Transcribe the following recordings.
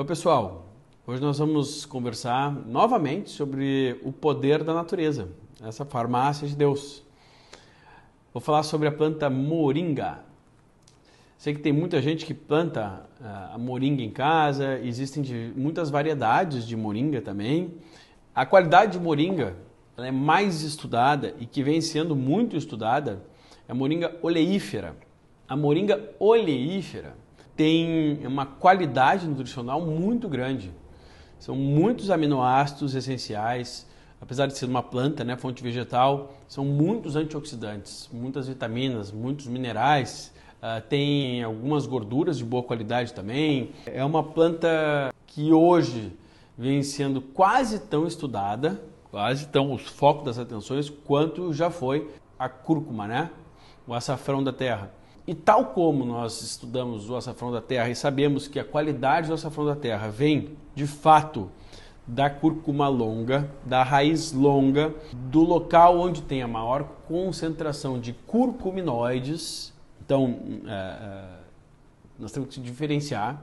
Oi, pessoal. Hoje nós vamos conversar novamente sobre o poder da natureza, essa farmácia de Deus. Vou falar sobre a planta moringa. Sei que tem muita gente que planta uh, a moringa em casa, existem de, muitas variedades de moringa também. A qualidade de moringa é mais estudada e que vem sendo muito estudada é a moringa oleífera. A moringa oleífera tem uma qualidade nutricional muito grande. São muitos aminoácidos essenciais, apesar de ser uma planta, né, fonte vegetal, são muitos antioxidantes, muitas vitaminas, muitos minerais, uh, tem algumas gorduras de boa qualidade também. É uma planta que hoje vem sendo quase tão estudada, quase tão os focos das atenções, quanto já foi a cúrcuma, né? o açafrão da terra. E tal como nós estudamos o açafrão da terra e sabemos que a qualidade do açafrão da terra vem, de fato, da cúrcuma longa, da raiz longa, do local onde tem a maior concentração de curcuminoides. Então, é, é, nós temos que diferenciar,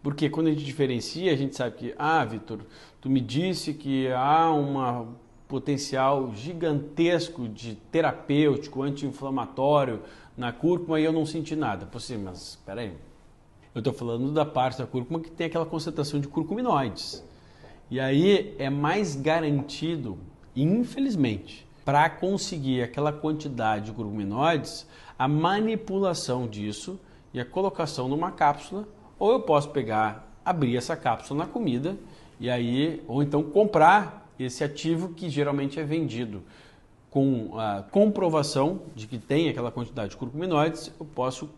porque quando a gente diferencia, a gente sabe que, ah, Vitor, tu me disse que há um potencial gigantesco de terapêutico, anti-inflamatório na cúrcuma e eu não senti nada. Pô, assim, mas espera aí. Eu estou falando da parte da cúrcuma que tem aquela concentração de curcuminoides. E aí é mais garantido, infelizmente, para conseguir aquela quantidade de curcuminoides, a manipulação disso e a colocação numa cápsula, ou eu posso pegar, abrir essa cápsula na comida e aí, ou então comprar esse ativo que geralmente é vendido com a comprovação de que tem aquela quantidade de curcuminoides, eu posso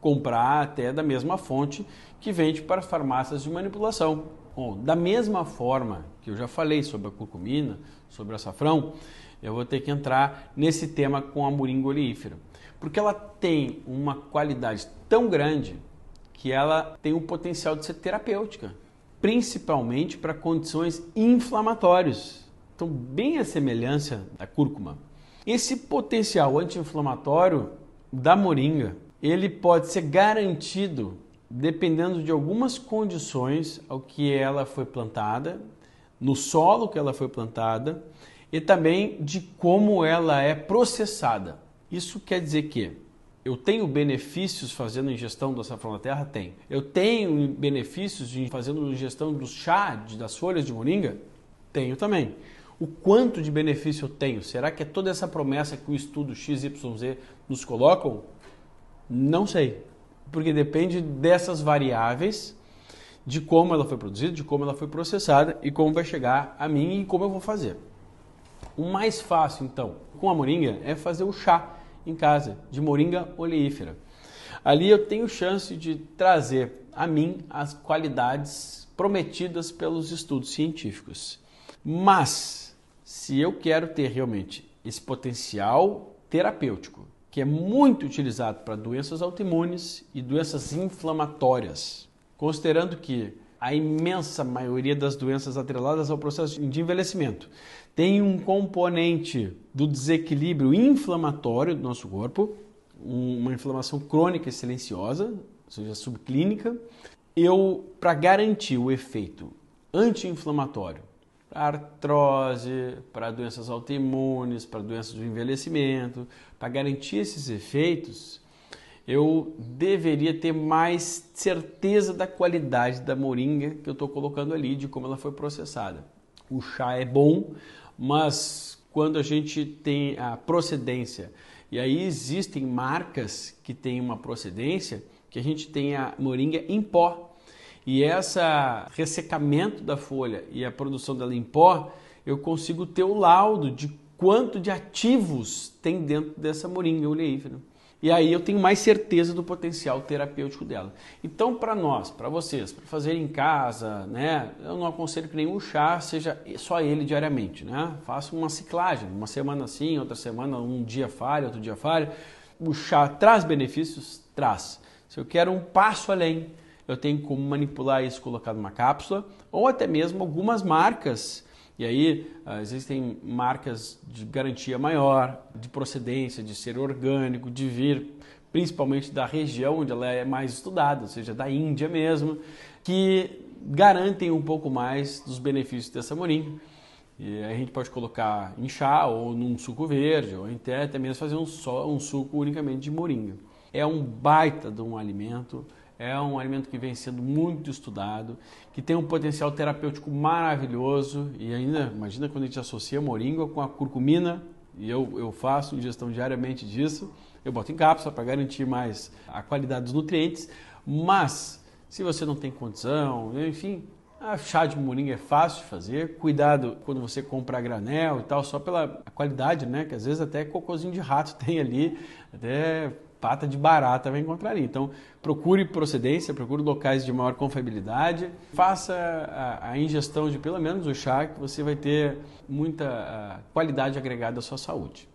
comprar até da mesma fonte que vende para farmácias de manipulação. Bom, da mesma forma que eu já falei sobre a curcumina, sobre o açafrão, eu vou ter que entrar nesse tema com a moringa oleífera, porque ela tem uma qualidade tão grande que ela tem o potencial de ser terapêutica, principalmente para condições inflamatórias. Então, bem a semelhança da cúrcuma. Esse potencial anti-inflamatório da moringa, ele pode ser garantido dependendo de algumas condições ao que ela foi plantada, no solo que ela foi plantada e também de como ela é processada. Isso quer dizer que eu tenho benefícios fazendo ingestão do açafrão da terra? Tem. Eu tenho benefícios de fazendo ingestão do chá das folhas de moringa? Tenho também o quanto de benefício eu tenho? Será que é toda essa promessa que o estudo XYZ nos colocam? Não sei, porque depende dessas variáveis, de como ela foi produzida, de como ela foi processada e como vai chegar a mim e como eu vou fazer. O mais fácil, então, com a moringa é fazer o chá em casa de moringa oleífera. Ali eu tenho chance de trazer a mim as qualidades prometidas pelos estudos científicos. Mas se eu quero ter realmente esse potencial terapêutico, que é muito utilizado para doenças autoimunes e doenças inflamatórias, considerando que a imensa maioria das doenças atreladas ao processo de envelhecimento tem um componente do desequilíbrio inflamatório do nosso corpo, uma inflamação crônica e silenciosa, ou seja, subclínica, eu, para garantir o efeito anti-inflamatório artrose, para doenças autoimunes, para doenças do envelhecimento. Para garantir esses efeitos, eu deveria ter mais certeza da qualidade da moringa que eu estou colocando ali, de como ela foi processada. O chá é bom, mas quando a gente tem a procedência, e aí existem marcas que têm uma procedência, que a gente tem a moringa em pó, e esse ressecamento da folha e a produção dela em pó, eu consigo ter o laudo de quanto de ativos tem dentro dessa moringa oleífera. E aí eu tenho mais certeza do potencial terapêutico dela. Então, para nós, para vocês, para fazer em casa, né, eu não aconselho que nenhum chá seja só ele diariamente, né? Faça uma ciclagem, uma semana sim, outra semana, um dia falha, outro dia falha. O chá traz benefícios? Traz. Se eu quero um passo além, eu tenho como manipular isso colocado numa cápsula, ou até mesmo algumas marcas. E aí ah, existem marcas de garantia maior, de procedência, de ser orgânico, de vir principalmente da região onde ela é mais estudada, ou seja, da Índia mesmo, que garantem um pouco mais dos benefícios dessa moringa. E a gente pode colocar em chá ou num suco verde, ou até, até mesmo fazer um, só, um suco unicamente de moringa. É um baita de um alimento, é um alimento que vem sendo muito estudado, que tem um potencial terapêutico maravilhoso e ainda, imagina quando a gente associa moringa com a curcumina, e eu, eu faço ingestão diariamente disso, eu boto em cápsula para garantir mais a qualidade dos nutrientes, mas se você não tem condição, enfim, a chá de moringa é fácil de fazer. Cuidado quando você compra granel e tal, só pela qualidade, né? Que às vezes até cocôzinho de rato tem ali, até pata de barata vai encontrar ali. Então, procure procedência, procure locais de maior confiabilidade, faça a, a ingestão de pelo menos o chá, que você vai ter muita qualidade agregada à sua saúde.